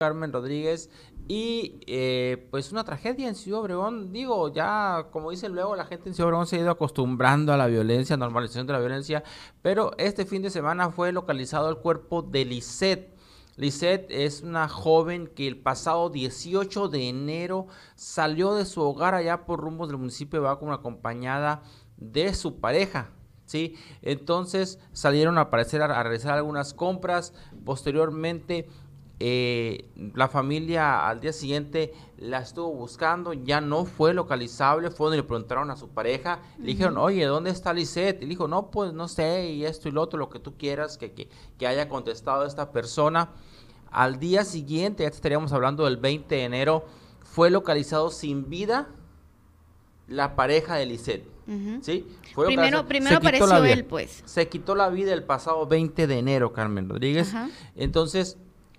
Carmen Rodríguez y eh, pues una tragedia en Ciudad Obregón, digo, ya como dicen luego, la gente en Ciudad Obregón se ha ido acostumbrando a la violencia, normalización de la violencia, pero este fin de semana fue localizado el cuerpo de Lisette. Lisette es una joven que el pasado 18 de enero salió de su hogar allá por rumbos del municipio de Baco acompañada de su pareja, ¿sí? Entonces salieron a aparecer a realizar algunas compras, posteriormente eh, la familia al día siguiente la estuvo buscando, ya no fue localizable, fue donde le preguntaron a su pareja, le dijeron, oye, ¿dónde está Lisette? Y le dijo, no, pues no sé, y esto y lo otro, lo que tú quieras que, que, haya contestado esta persona. Al día siguiente, ya estaríamos hablando del 20 de enero, fue localizado sin vida la pareja de Lisette. ¿Sí? primero primero apareció él, pues. Se quitó la vida el pasado 20 de enero, Carmen Rodríguez. Entonces,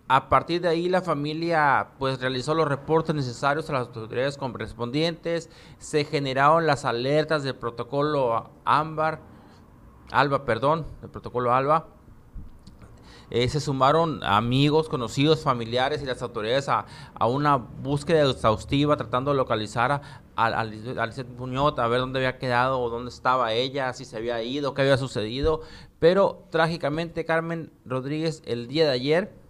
a partir de ahí la familia pues realizó los reportes necesarios a las autoridades correspondientes, se generaron las alertas del protocolo AMBAR, ALBA, perdón, del protocolo ALBA. Eh, se sumaron amigos, conocidos, familiares y las autoridades a, una búsqueda exhaustiva tratando de localizar a, a, Muñoz, a ver dónde había quedado o dónde estaba ella, si se había ido, qué había sucedido. Pero trágicamente Carmen Rodríguez el día de ayer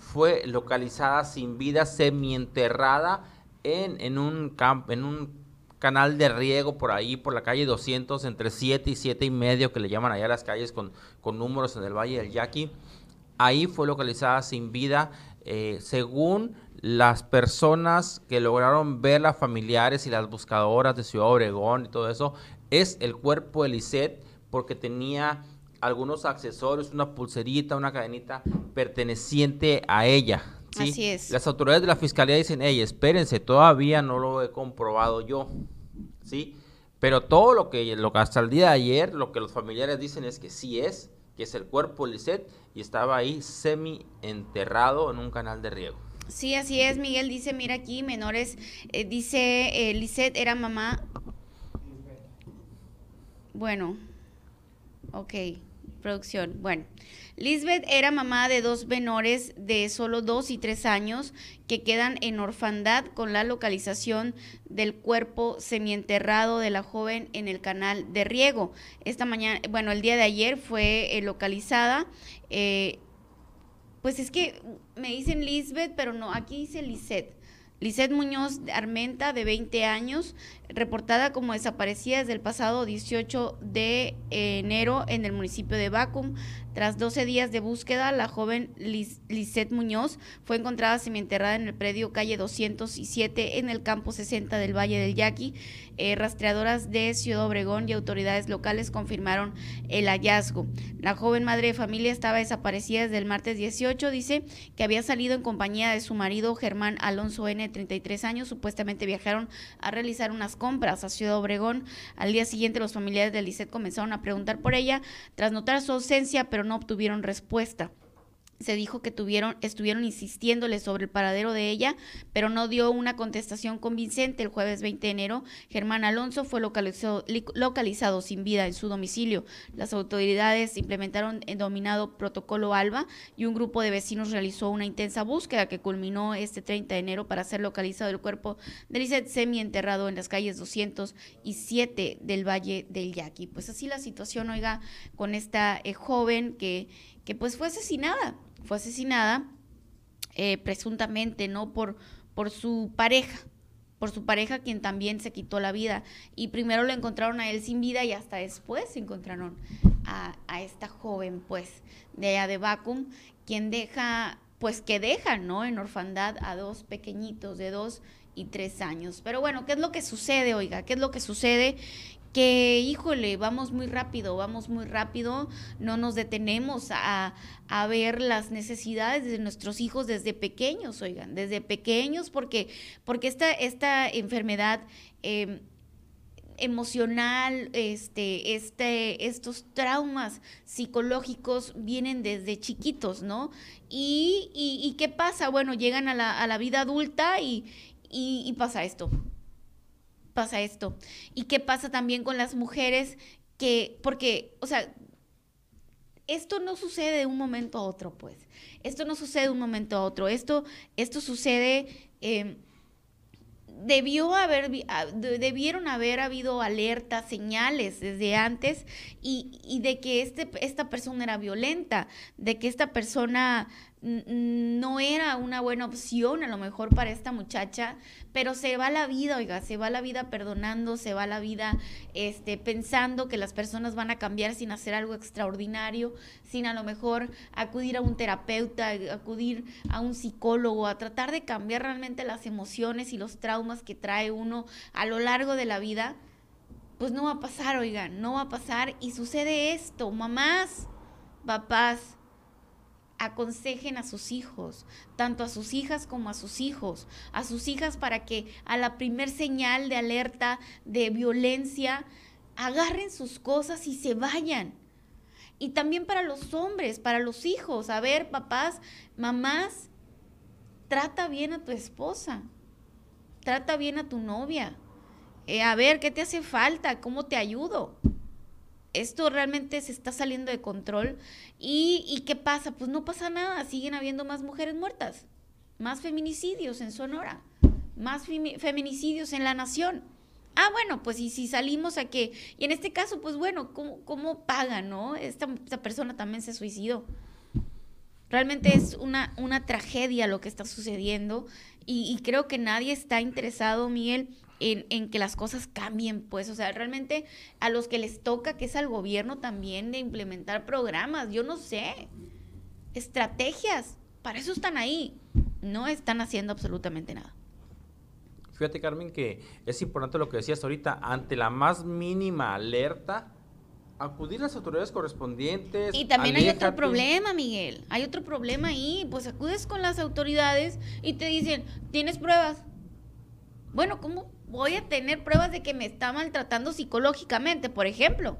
fue localizada sin vida, semienterrada en, en, un en un canal de riego por ahí, por la calle 200, entre 7 y 7 y medio, que le llaman allá las calles con, con números en el Valle del Yaqui. Ahí fue localizada sin vida, eh, según las personas que lograron ver las familiares y las buscadoras de Ciudad Obregón y todo eso, es el cuerpo de Lisette porque tenía algunos accesorios, una pulserita, una cadenita perteneciente a ella. ¿sí? Así es. Las autoridades de la fiscalía dicen, hey, espérense, todavía no lo he comprobado yo, ¿sí? Pero todo lo que, lo que hasta el día de ayer, lo que los familiares dicen es que sí es, que es el cuerpo de Lisette y estaba ahí semi enterrado en un canal de riego. Sí, así es, Miguel dice, mira aquí, menores, eh, dice, eh, Lisette era mamá. Bueno, ok. Producción. Bueno, Lisbeth era mamá de dos menores de solo dos y tres años que quedan en orfandad con la localización del cuerpo semienterrado de la joven en el canal de riego. Esta mañana, bueno, el día de ayer fue eh, localizada. Eh, pues es que me dicen Lisbeth, pero no, aquí dice Lisette. Lisette Muñoz Armenta, de 20 años, reportada como desaparecida desde el pasado 18 de enero en el municipio de Bacum. Tras 12 días de búsqueda, la joven Lisette Muñoz fue encontrada semienterrada en el predio calle 207 en el campo 60 del Valle del Yaqui. Eh, rastreadoras de Ciudad Obregón y autoridades locales confirmaron el hallazgo. La joven madre de familia estaba desaparecida desde el martes 18. Dice que había salido en compañía de su marido Germán Alonso N, 33 años. Supuestamente viajaron a realizar unas compras a Ciudad Obregón. Al día siguiente los familiares de Lisette comenzaron a preguntar por ella tras notar su ausencia, pero no obtuvieron respuesta se dijo que tuvieron, estuvieron insistiéndole sobre el paradero de ella, pero no dio una contestación convincente. El jueves 20 de enero, Germán Alonso fue localizado, localizado sin vida en su domicilio. Las autoridades implementaron el dominado protocolo ALBA y un grupo de vecinos realizó una intensa búsqueda que culminó este 30 de enero para ser localizado el cuerpo de Lizeth semi enterrado en las calles 207 del Valle del Yaqui. Pues así la situación, oiga, con esta eh, joven que, que pues fue asesinada fue asesinada eh, presuntamente, ¿no? Por, por su pareja, por su pareja quien también se quitó la vida. Y primero lo encontraron a él sin vida y hasta después encontraron a, esta joven, pues, de allá de Bacum, quien deja, pues que deja, ¿no? En orfandad a dos pequeñitos de dos y tres años. Pero bueno, ¿qué es lo que sucede, oiga? ¿Qué es lo que sucede? Que, híjole, vamos muy rápido, vamos muy rápido, no nos detenemos a, a, ver las necesidades de nuestros hijos desde pequeños, oigan, desde pequeños, porque, porque esta, esta enfermedad em, emocional, este, este, estos traumas psicológicos vienen desde chiquitos, ¿no? Y, y, qué pasa? Bueno, llegan a la, a la vida adulta y, y pasa esto pasa esto. ¿Y qué pasa también con las mujeres que, porque, o sea, esto no sucede de un momento a otro, pues. Esto no sucede de un momento a otro. Esto, esto sucede... Em, debió haber, debieron haber habido alertas, señales desde antes y, de que este, esta persona era violenta, de que esta persona no era una buena opción a lo mejor para esta muchacha, pero se va la vida, oiga, se va la vida perdonando, se va la vida este, pensando que las personas van a cambiar sin hacer algo extraordinario, sin a lo mejor acudir a un terapeuta, acudir a un psicólogo, a tratar de cambiar realmente las emociones y los traumas que trae uno a lo largo de la vida, pues no va a pasar, oigan, no va a pasar. Y sucede esto, mamás, papás, aconsejen a sus hijos, tanto a sus hijas como a sus hijos, a sus hijas para que a la primer señal de alerta de violencia agarren sus cosas y se vayan. Y también para los hombres, para los hijos, a ver, papás, mamás, trata bien a tu esposa, trata bien a tu novia, eh, a ver, ¿qué te hace falta? ¿Cómo te ayudo? Esto realmente se está saliendo de control. ¿Y, qué pasa? Pues no pasa nada, siguen habiendo más mujeres muertas, más feminicidios en Sonora, más feminicidios en la nación. Ah, bueno, pues y si salimos a que, y en este caso, pues bueno, ¿cómo, cómo paga, no? Esta, persona también se suicidó. Realmente es una, una tragedia lo que está sucediendo y, y creo que nadie está interesado, Miguel, en, que las cosas cambien, pues, o sea, realmente a los que les toca, que es al gobierno también, de implementar programas, yo no sé, estrategias, para eso están ahí, no están haciendo absolutamente nada. Fíjate, Carmen, que es importante lo que decías ahorita, ante la más mínima alerta, acudir a las autoridades correspondientes. Y también hay otro problema, Miguel. Hay otro problema ahí. Pues acudes con las autoridades y te dicen, ¿tienes pruebas? Bueno, ¿cómo voy a tener pruebas de que me está maltratando psicológicamente, por ejemplo?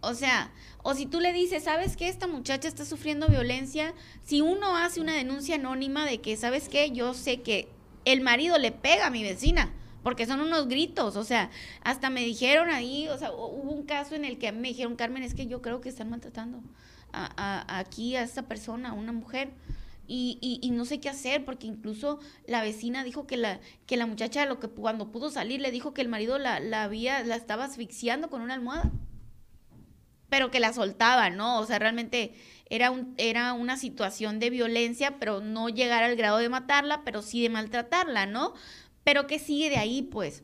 O sea, o si tú le dices, ¿sabes qué? Esta muchacha está sufriendo violencia. Si uno hace una denuncia anónima de que, ¿sabes qué? Yo sé que el marido le pega a mi vecina, porque son unos gritos. O sea, hasta me dijeron ahí, o sea, hubo un caso en el que me dijeron, Carmen, es que yo creo que están maltratando a, aquí a esta persona, a una mujer. Y, y, no sé qué hacer porque incluso la vecina dijo que la, que la muchacha lo que cuando pudo salir le dijo que el marido la, la había, la estaba asfixiando con una almohada. Pero que la soltaba, ¿no? O sea, realmente era, un, era una situación de violencia, pero no llegar al grado de matarla, pero sí de maltratarla, ¿no? Pero que sigue de ahí, pues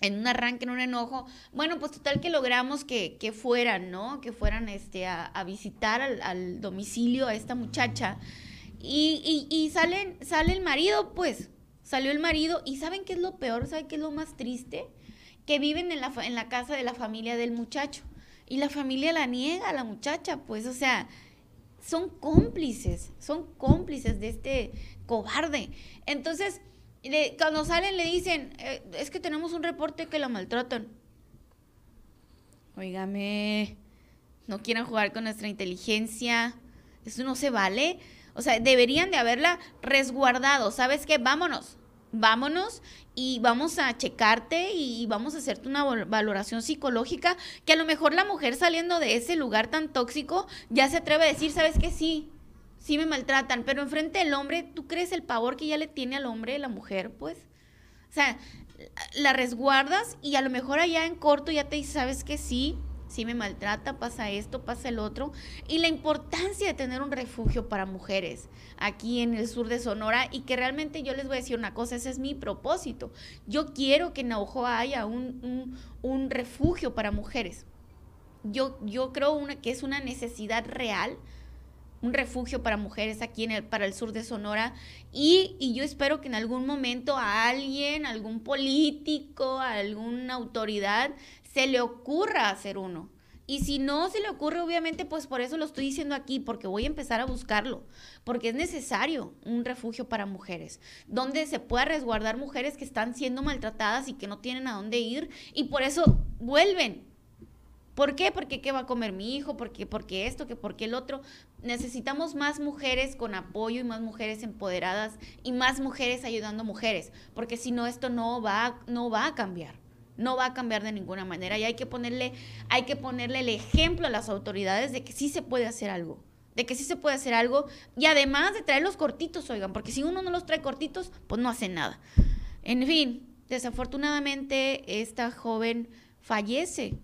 en un arranque, en un enojo, bueno, pues total que logramos que, que fueran, ¿no? Que fueran este, a, a visitar al, al, domicilio a esta muchacha. Y, y, salen, sale el marido, pues, salió el marido y ¿saben qué es lo peor? ¿Saben qué es lo más triste? Que viven en la, en la casa de la familia del muchacho y la familia la niega a la muchacha, pues, o sea, son cómplices, son cómplices de este cobarde. Entonces, cuando salen le dicen, eh, es que tenemos un reporte que la maltratan. Óigame, no quieran jugar con nuestra inteligencia, eso no se vale. O sea, deberían de haberla resguardado. ¿Sabes qué? Vámonos. Vámonos y vamos a checarte y vamos a hacerte una valoración psicológica que a lo mejor la mujer saliendo de ese lugar tan tóxico ya se atreve a decir, ¿sabes qué? Sí, sí me maltratan, pero enfrente del hombre, ¿tú crees el pavor que ya le tiene al hombre la mujer? Pues, o sea, la resguardas y a lo mejor allá en corto ya te dice, ¿sabes qué? Sí, si me maltrata, pasa esto, pasa el otro. Y la importancia de tener un refugio para mujeres aquí en el sur de Sonora y que realmente yo les voy a decir una cosa, ese es mi propósito. Yo quiero que en Naujoa haya un, un, refugio para mujeres. Yo, yo creo que es una necesidad real un refugio para mujeres aquí en el, para el sur de Sonora y, y, yo espero que en algún momento a alguien, algún político, alguna autoridad se le ocurra hacer uno. Y si no se le ocurre, obviamente, pues por eso lo estoy diciendo aquí, porque voy a empezar a buscarlo, porque es necesario un refugio para mujeres, donde se pueda resguardar mujeres que están siendo maltratadas y que no tienen a dónde ir, y por eso vuelven. ¿Por qué? Porque qué va a comer mi hijo, porque, porque esto, que porque el otro. Necesitamos más mujeres con apoyo y más mujeres empoderadas y más mujeres ayudando a mujeres, porque si no, esto no va, no va a cambiar No va a cambiar de ninguna manera y hay que ponerle, hay que ponerle el ejemplo a las autoridades de que sí se puede hacer algo de que sí se puede hacer algo y además de traer los cortitos, oigan, porque si uno no los trae cortitos, pues no hace nada. En fin, desafortunadamente esta joven fallece.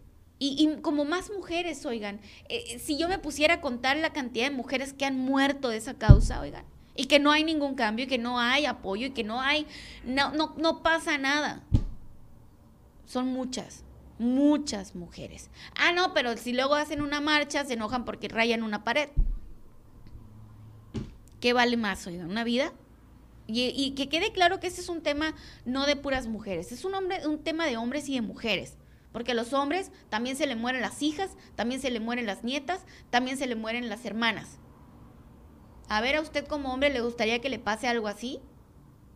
Y, como más mujeres, oigan, eh, si yo me pusiera a contar la cantidad de mujeres que han muerto de esa causa, oigan, y que no hay ningún cambio, y que no hay apoyo, y que no hay, no, no, no pasa nada. Son muchas, muchas mujeres. Ah, no, pero si luego hacen una marcha, se enojan porque rayan una pared. ¿Qué vale más, oigan? ¿Una vida? Y, que quede claro que ese es un tema no de puras mujeres, es un, hombre, un tema de hombres y de mujeres. Porque a los hombres también se le mueren las hijas, también se le mueren las nietas, también se le mueren las hermanas. A ver, a usted como hombre le gustaría que le pase algo así.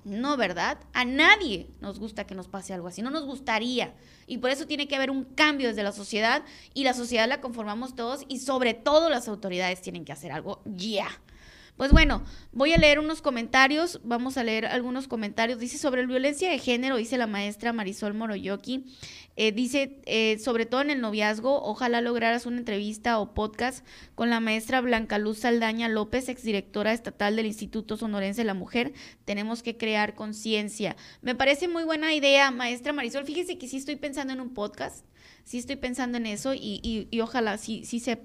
No, ¿verdad? A nadie nos gusta que nos pase algo así, no nos gustaría. Y por eso tiene que haber un cambio desde la sociedad y la sociedad la conformamos todos y sobre todo las autoridades tienen que hacer algo ya. Pues bueno, voy a leer unos comentarios, vamos a leer algunos comentarios. Dice sobre violencia de género, dice la maestra Marisol Moroyoki. Eh, dice, eh, sobre todo en el noviazgo, ojalá lograras una entrevista o podcast con la maestra Blanca Luz Saldaña López, exdirectora estatal del Instituto Sonorense de la Mujer. Tenemos que crear conciencia. Me parece muy buena idea, maestra Marisol. Fíjese que sí estoy pensando en un podcast, sí estoy pensando en eso y, y ojalá sí, sí se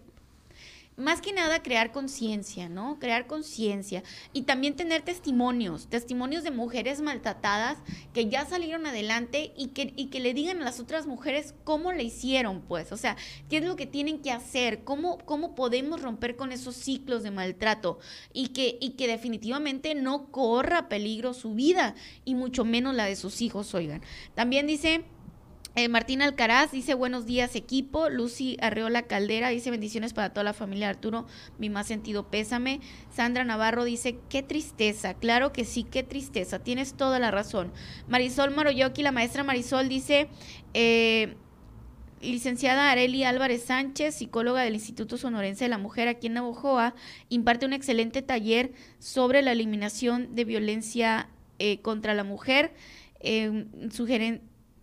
más que nada crear conciencia, ¿no? Crear conciencia y también tener testimonios, testimonios de mujeres maltratadas que ya salieron adelante y que, y que le digan a las otras mujeres cómo le hicieron, pues, o sea, qué es lo que tienen que hacer, cómo, cómo podemos romper con esos ciclos de maltrato y que, y que definitivamente no corra peligro su vida y mucho menos la de sus hijos, oigan. También dice... Eh, Martín Alcaraz dice buenos días equipo. Lucy Arreola Caldera dice bendiciones para toda la familia Arturo. Mi más sentido pésame. Sandra Navarro dice qué tristeza. Claro que sí, qué tristeza. Tienes toda la razón. Marisol Maroyoki, la maestra Marisol dice... Eh, licenciada Areli Álvarez Sánchez, psicóloga del Instituto Sonorense de la Mujer aquí en Navojoa, imparte un excelente taller sobre la eliminación de violencia eh, contra la mujer. Eh,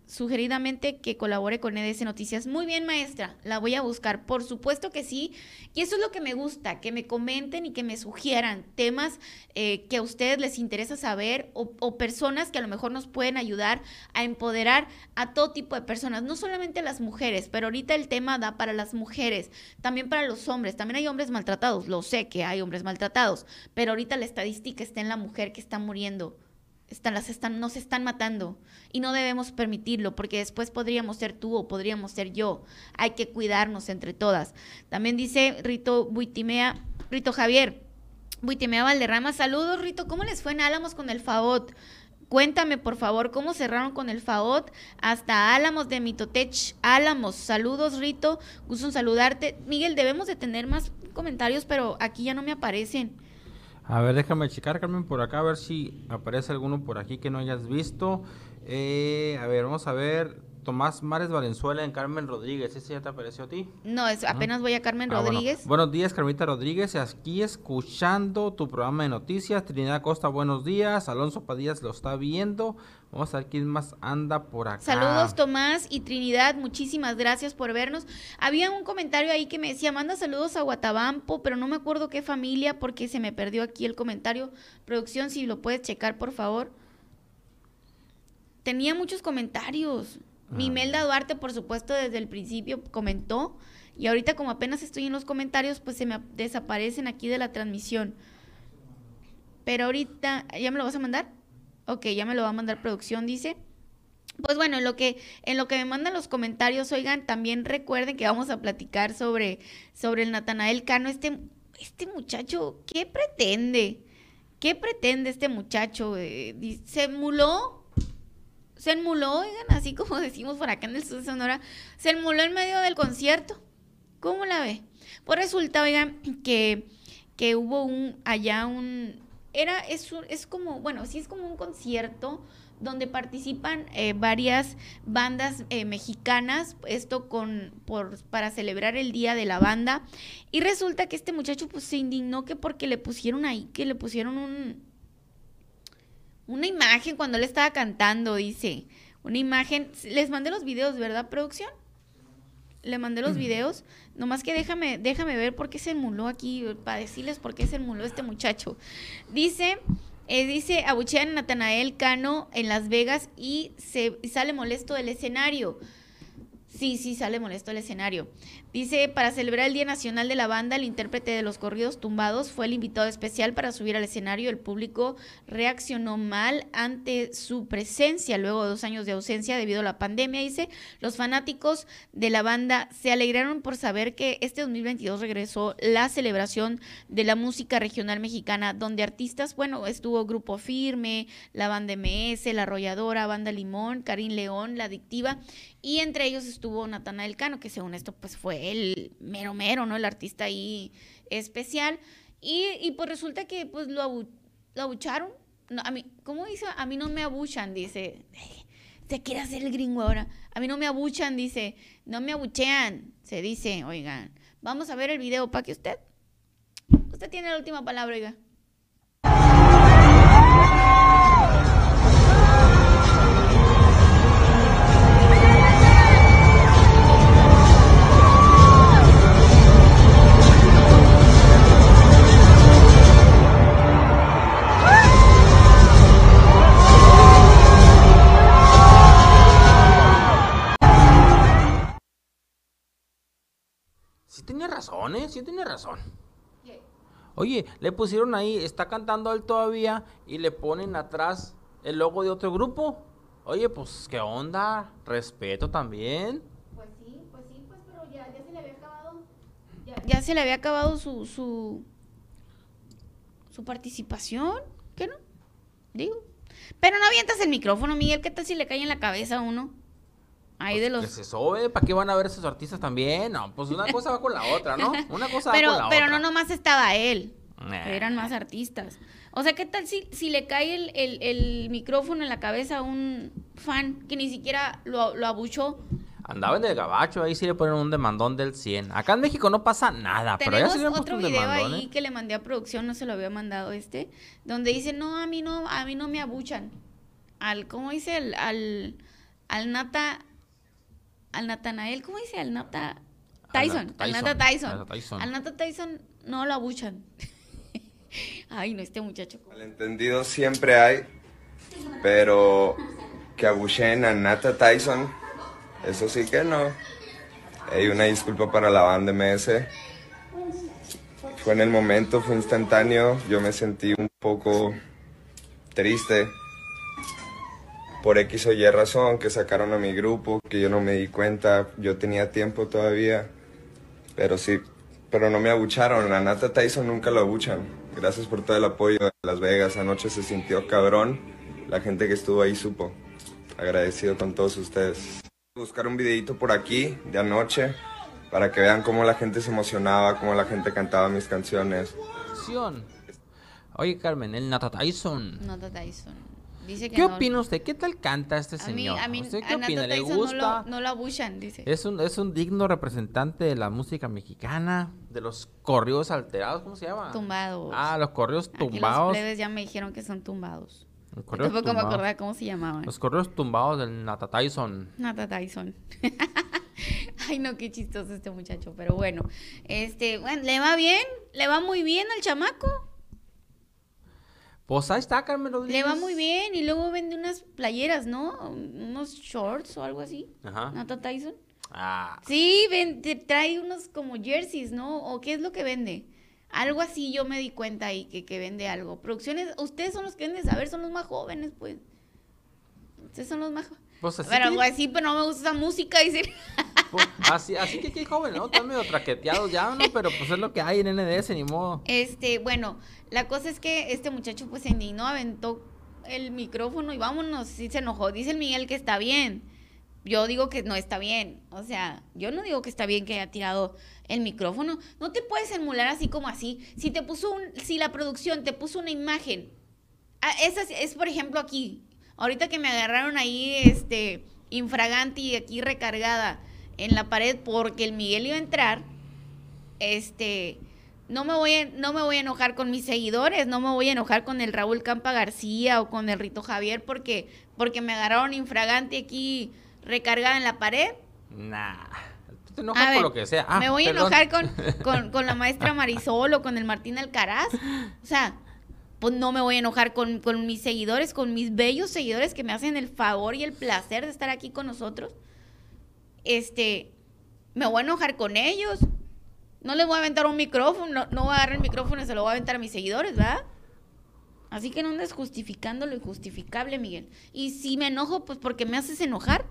sugeridamente que colabore con EDS Noticias. Muy bien, maestra, la voy a buscar. Por supuesto que sí. Y eso es lo que me gusta, que me comenten y que me sugieran temas eh, que a ustedes les interesa saber o, personas que a lo mejor nos pueden ayudar a empoderar a todo tipo de personas, no solamente las mujeres, pero ahorita el tema da para las mujeres, también para los hombres. También hay hombres maltratados, lo sé que hay hombres maltratados, pero ahorita la estadística está en la mujer que está muriendo están, las están, nos están matando y no debemos permitirlo porque después podríamos ser tú o podríamos ser yo. Hay que cuidarnos entre todas. También dice Rito Buitimea, Rito Javier, Buitimea Valderrama, saludos Rito, ¿cómo les fue en Álamos con el FAOT? Cuéntame, por favor, cómo cerraron con el FAOT hasta Álamos de Mitotech. Álamos, saludos, Rito. Gusto en saludarte. Miguel, debemos de tener más comentarios, pero aquí ya no me aparecen. A ver, déjame checar, Carmen, por acá, a ver si aparece alguno por aquí que no hayas visto. Eh, a ver, vamos a ver. Tomás Mares Valenzuela en Carmen Rodríguez. ¿Ese ya te apareció a ti? No, es, apenas voy a Carmen ah, Rodríguez. Buenos días, Carmita Rodríguez. Aquí escuchando tu programa de noticias. Trinidad Costa, buenos días. Alonso Padillas lo está viendo. Vamos a ver quién más anda por acá. Saludos Tomás y Trinidad, muchísimas gracias por vernos. Había un comentario ahí que me decía, manda saludos a Guatabampo, pero no me acuerdo qué familia porque se me perdió aquí el comentario. Producción, si lo puedes checar, por favor. Tenía muchos comentarios. Mi Melda Duarte, por supuesto, desde el principio comentó. Y ahorita como apenas estoy en los comentarios, pues se me desaparecen aquí de la transmisión. Pero ahorita, ¿ya me lo vas a mandar? Ok, ya me lo va a mandar producción, dice. Pues bueno, en lo que, en lo que me mandan los comentarios, oigan, también recuerden que vamos a platicar sobre, sobre el Natanael Cano. Este, este muchacho, ¿qué pretende? ¿Qué pretende este muchacho? Eh, se emuló se enmuló, oigan, así como decimos por acá en el sur de Sonora, se enmuló en medio del concierto. ¿Cómo la ve? Pues resulta, oigan, que, que hubo un, allá un, era, es, es como, bueno, sí es como un concierto donde participan eh, varias bandas eh, mexicanas, esto con, por, para celebrar el Día de la Banda, y resulta que este muchacho pues se indignó que porque le pusieron ahí, que le pusieron un, una imagen cuando él estaba cantando, dice. una imagen. Les mandé los videos, ¿verdad, producción? Le mandé los videos. Nomás que déjame, déjame ver por qué se emuló aquí, para decirles por qué se emuló este muchacho. Dice, eh, dice, abuchean a Natanael Cano en Las Vegas y se y sale molesto del escenario. Sí, sí, sale molesto el escenario. Dice, para celebrar el Día Nacional de la Banda, el intérprete de los corridos tumbados fue el invitado especial para subir al escenario. El público reaccionó mal ante su presencia luego de dos años de ausencia debido a la pandemia. Dice, los fanáticos de la banda se alegraron por saber que este 2022 regresó la celebración de la música regional mexicana, donde artistas, bueno, estuvo Grupo Firme, la banda MS, La Arrolladora, Banda Limón, Karim León, La Adictiva, y entre ellos estuvo Natanael Cano, que según esto pues fue el mero mero, ¿no? El artista ahí especial. Y, pues resulta que pues lo, lo abucharon. No, a mí, ¿cómo dice? A mí no me abuchan, dice. Se quiere hacer el gringo ahora. A mí no me abuchan, dice. No me abuchean, se dice. Oigan, vamos a ver el video para que usted. Usted tiene la última palabra, oiga. Tiene razón, ¿eh? Sí tiene razón. Oye, le pusieron ahí, está cantando él todavía y le ponen atrás el logo de otro grupo. Oye, pues, ¿qué onda? Respeto también. Pues sí, pues sí, pues, pero ya, se le había acabado. Ya, se le había acabado su, su, su participación. ¿Qué no? Digo. Pero no avientas el micrófono, Miguel. ¿Qué tal si le cae en la cabeza a uno? Ahí pues de los... Que se sobe, ¿para qué van a ver esos artistas también? No, pues una cosa va con la otra, ¿no? Una cosa pero, va con la pero otra. Pero no nomás estaba él, eran más artistas. O sea, ¿qué tal si, si le cae el, el, el, micrófono en la cabeza a un fan que ni siquiera lo, lo abuchó? Andaba en el gabacho, ahí sí le ponen un demandón del 100. Acá en México no pasa nada, pero ya se le otro video ahí ¿eh? que le mandé a producción, no se lo había mandado este, donde dice, no, a mí no, a mí no me abuchan. Al, ¿cómo dice? Al, al, al nata al Natanael, ¿cómo dice? Al Nata Tyson. Al Nata Tyson. Al Nata Tyson no lo abuchan. Ay, no, este muchacho. entendido siempre hay, pero que abuchen a Nata Tyson, eso sí que no. Hay una disculpa para la banda MS. Fue en el momento, fue instantáneo. Yo me sentí un poco triste por X o Y razón que sacaron a mi grupo, que yo no me di cuenta, yo tenía tiempo todavía, pero sí, pero no me abucharon, a Nata Tyson nunca lo abuchan. Gracias por todo el apoyo de Las Vegas, anoche se sintió cabrón, la gente que estuvo ahí supo. Agradecido con todos ustedes. Buscar un videito por aquí de anoche para que vean cómo la gente se emocionaba, cómo la gente cantaba mis canciones. Oye Carmen, el Nata Tyson. Nata Tyson. ¿Qué opina usted? ¿Qué tal canta este señor? A mí, ¿Usted qué opina? ¿Le gusta? No lo, abuchan, dice. Es un, es un digno representante de la música mexicana, de los corridos alterados, ¿cómo se llama? Tumbados. Ah, los corridos tumbados. Aquí los ya me dijeron que son tumbados. Los Tampoco me acordaba cómo se llamaban. Los corridos tumbados del Nata Tyson. Nata Tyson. Ay, no, qué chistoso este muchacho. Pero bueno, este, bueno, ¿le va bien? ¿Le va muy bien al chamaco? Pues ahí está, Carmen Rodríguez. Le va muy bien y luego vende unas playeras, ¿no? Unos shorts o algo así. Ajá. ¿Nata Tyson? Ah. Sí, vende, trae unos como jerseys, ¿no? ¿O qué es lo que vende? Algo así yo me di cuenta ahí que, que vende algo. Producciones, ustedes son los que venden saber, son los más jóvenes, pues. Ustedes son los más jóvenes. Pues así pero sí, pero no me gusta esa música, dice. Pues, así, así que qué joven, ¿no? Están medio traqueteados ya, ¿no? Pero pues es lo que hay en NDS, ni modo. Este, bueno, la cosa es que este muchacho pues se indignó, aventó el micrófono y vámonos, sí se enojó. Dice el Miguel que está bien. Yo digo que no está bien. O sea, yo no digo que está bien que haya tirado el micrófono. No te puedes emular así como así. Si te puso un, si la producción te puso una imagen, ah, esa es, es por ejemplo aquí. Ahorita que me agarraron ahí, este, infragante y aquí recargada en la pared porque el Miguel iba a entrar, este, no me, voy a, no me voy a enojar con mis seguidores, no me voy a enojar con el Raúl Campa García o con el Rito Javier porque, porque me agarraron infragante aquí recargada en la pared. Nah. Tú te enojas por lo que sea. Ah, me voy a enojar con, con, con, la maestra Marisol o con el Martín Alcaraz. O sea, pues no me voy a enojar con, con mis seguidores, con mis bellos seguidores que me hacen el favor y el placer de estar aquí con nosotros. Este, me voy a enojar con ellos no les voy a aventar un micrófono, no, voy a agarrar el micrófono y se lo voy a aventar a mis seguidores, ¿verdad? Así que no andes justificando lo injustificable, Miguel. Y si me enojo, pues porque me haces enojar.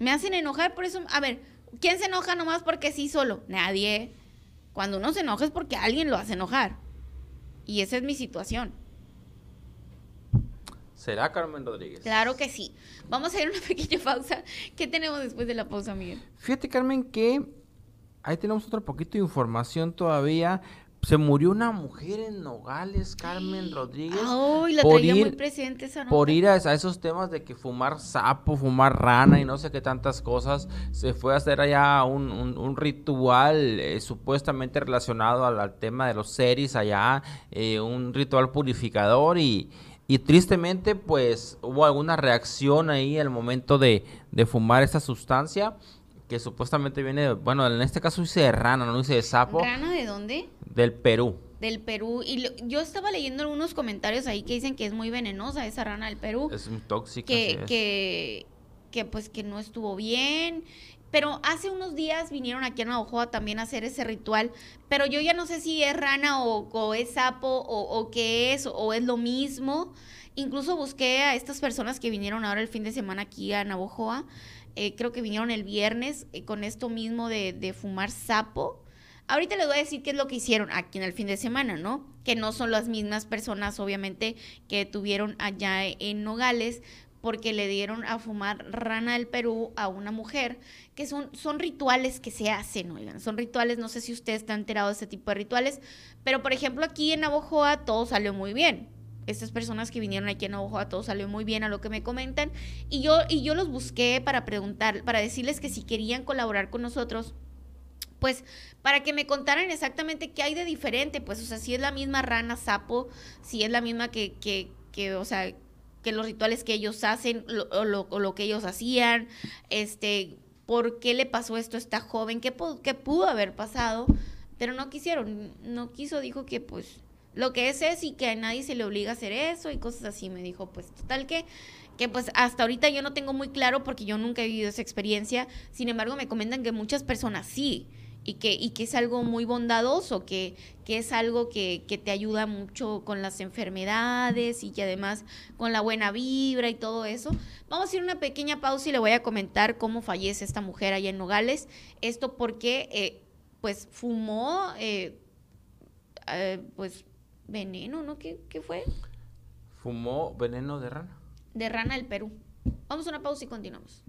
Me hacen enojar, por eso, a ver, ¿quién se enoja nomás porque sí solo? Nadie. Cuando uno se enoja es porque alguien lo hace enojar. Y esa es mi situación. ¿Será Carmen Rodríguez? Claro que sí. Vamos a hacer una pequeña pausa. ¿Qué tenemos después de la pausa, Miguel? Fíjate, Carmen, que ahí tenemos otro poquito de información todavía. Se murió una mujer en Nogales, Carmen Rodríguez. Ay, la por ir, muy presente esa Por ir a, esos temas de que fumar sapo, fumar rana y no sé qué tantas cosas. Se fue a hacer allá un, ritual eh, supuestamente relacionado al, tema de los seres allá. Eh, un ritual purificador y, y tristemente pues hubo alguna reacción ahí al momento de, de fumar esta sustancia que supuestamente viene, bueno, en este caso dice de rana, no dice de sapo. ¿Rana de dónde? Del Perú. Del Perú. Y yo estaba leyendo algunos comentarios ahí que dicen que es muy venenosa esa rana del Perú. Es muy tóxica. Que, que, que pues que no estuvo bien. Pero hace unos días vinieron aquí a Navajoa también a hacer ese ritual. Pero yo ya no sé si es rana o, es sapo o, o qué es, o es lo mismo. Incluso busqué a estas personas que vinieron ahora el fin de semana aquí a Navajoa eh, creo que vinieron el viernes eh, con esto mismo de, fumar sapo. Ahorita les voy a decir qué es lo que hicieron aquí en el fin de semana, ¿no? Que no son las mismas personas, obviamente, que tuvieron allá en Nogales, porque le dieron a fumar rana del Perú a una mujer, que son, son rituales que se hacen, oigan, son rituales, no sé si usted está enterado de ese tipo de rituales, pero por ejemplo aquí en Navojoa todo salió muy bien, estas personas que vinieron aquí en a todo salió muy bien a lo que me comentan. Y yo, y yo los busqué para preguntar, para decirles que si querían colaborar con nosotros, pues para que me contaran exactamente qué hay de diferente, pues, o sea, si es la misma rana sapo, si es la misma que, que, que o sea, que los rituales que ellos hacen o lo, lo, que ellos hacían, este, por qué le pasó esto a esta joven, qué, qué pudo haber pasado, pero no quisieron, no quiso, dijo que pues lo que es es y que a nadie se le obliga a hacer eso y cosas así. Me dijo, pues total que, que pues hasta ahorita yo no tengo muy claro porque yo nunca he vivido esa experiencia. Sin embargo, me comentan que muchas personas sí y que, y que es algo muy bondadoso, que, que es algo que, que, te ayuda mucho con las enfermedades y que además con la buena vibra y todo eso. Vamos a a una pequeña pausa y le voy a comentar cómo fallece esta mujer allá en Nogales. Esto porque eh, pues fumó, eh, eh, pues veneno, ¿no? ¿Qué, ¿Qué, fue? Fumó veneno de rana. De rana del Perú. Vamos a una pausa y continuamos.